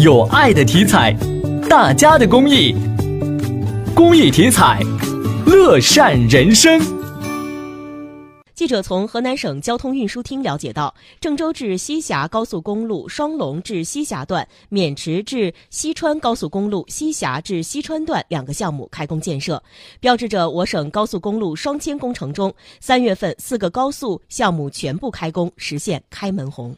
有爱的体彩，大家的公益，公益体彩，乐善人生。记者从河南省交通运输厅了解到，郑州至西峡高速公路双龙至西峡段、渑池至西川高速公路西峡至西川段两个项目开工建设，标志着我省高速公路双千工程中三月份四个高速项目全部开工，实现开门红。